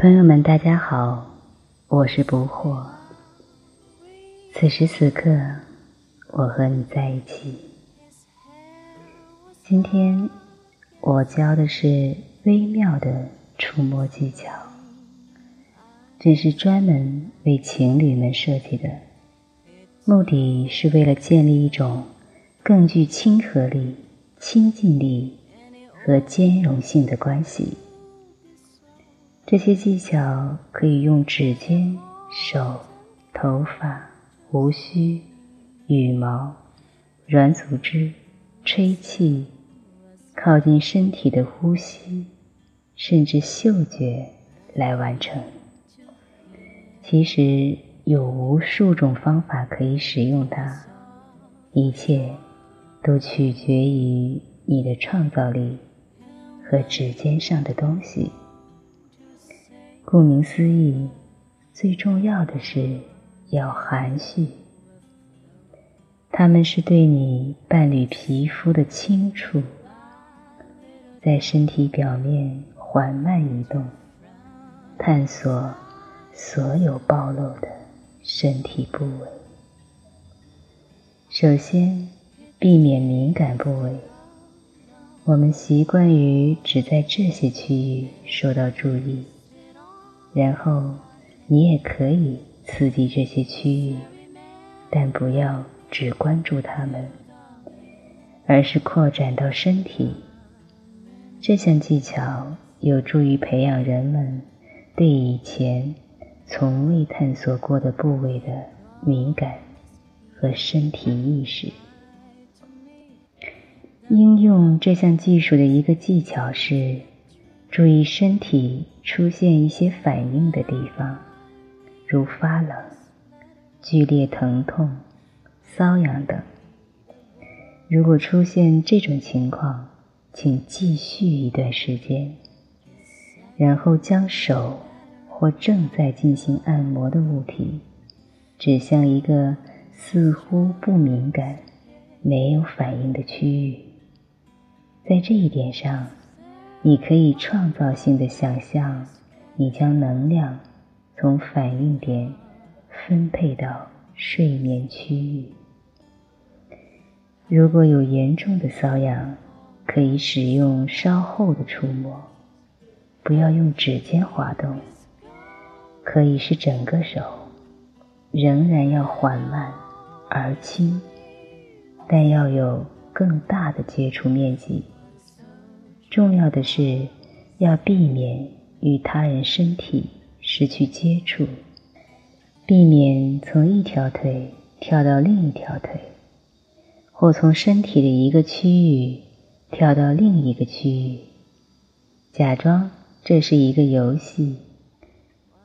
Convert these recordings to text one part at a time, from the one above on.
朋友们，大家好，我是不惑。此时此刻，我和你在一起。今天我教的是微妙的触摸技巧，这是专门为情侣们设计的，目的是为了建立一种更具亲和力、亲近力和兼容性的关系。这些技巧可以用指尖、手、头发、胡须、羽毛、软组织、吹气、靠近身体的呼吸，甚至嗅觉来完成。其实有无数种方法可以使用它，一切都取决于你的创造力和指尖上的东西。顾名思义，最重要的是要含蓄。它们是对你伴侣皮肤的轻触，在身体表面缓慢移动，探索所有暴露的身体部位。首先，避免敏感部位。我们习惯于只在这些区域受到注意。然后，你也可以刺激这些区域，但不要只关注它们，而是扩展到身体。这项技巧有助于培养人们对以前从未探索过的部位的敏感和身体意识。应用这项技术的一个技巧是。注意身体出现一些反应的地方，如发冷、剧烈疼痛、瘙痒等。如果出现这种情况，请继续一段时间，然后将手或正在进行按摩的物体指向一个似乎不敏感、没有反应的区域。在这一点上。你可以创造性的想象，你将能量从反应点分配到睡眠区域。如果有严重的瘙痒，可以使用稍后的触摸，不要用指尖滑动，可以是整个手，仍然要缓慢而轻，但要有更大的接触面积。重要的是要避免与他人身体失去接触，避免从一条腿跳到另一条腿，或从身体的一个区域跳到另一个区域。假装这是一个游戏，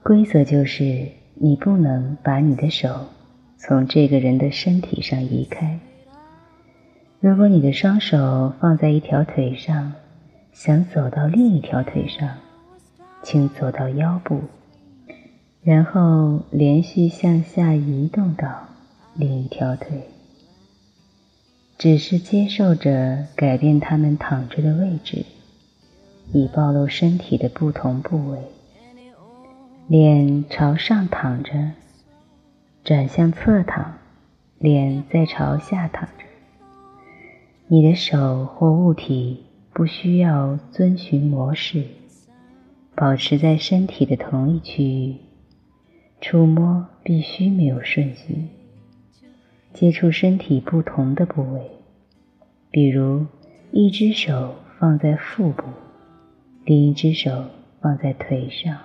规则就是你不能把你的手从这个人的身体上移开。如果你的双手放在一条腿上，想走到另一条腿上，请走到腰部，然后连续向下移动到另一条腿。只是接受着改变他们躺着的位置，以暴露身体的不同部位。脸朝上躺着，转向侧躺，脸再朝下躺着。你的手或物体。不需要遵循模式，保持在身体的同一区域。触摸必须没有顺序，接触身体不同的部位，比如一只手放在腹部，另一只手放在腿上。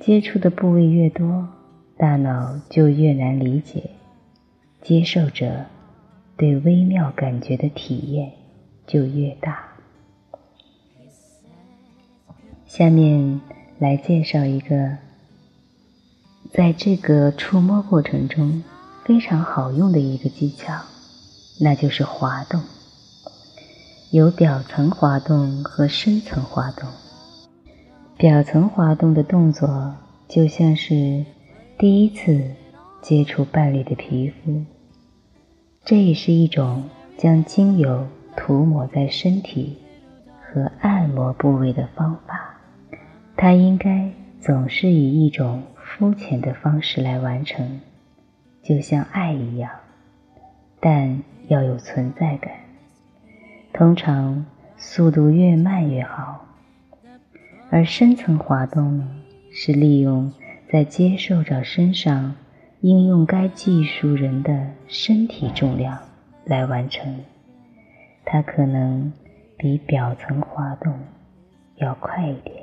接触的部位越多，大脑就越难理解，接受者对微妙感觉的体验。就越大。下面来介绍一个，在这个触摸过程中非常好用的一个技巧，那就是滑动。有表层滑动和深层滑动。表层滑动的动作就像是第一次接触伴侣的皮肤，这也是一种将精油。涂抹在身体和按摩部位的方法，它应该总是以一种肤浅的方式来完成，就像爱一样，但要有存在感。通常速度越慢越好。而深层滑动，是利用在接受者身上应用该技术人的身体重量来完成，它可能比表层滑动要快一点。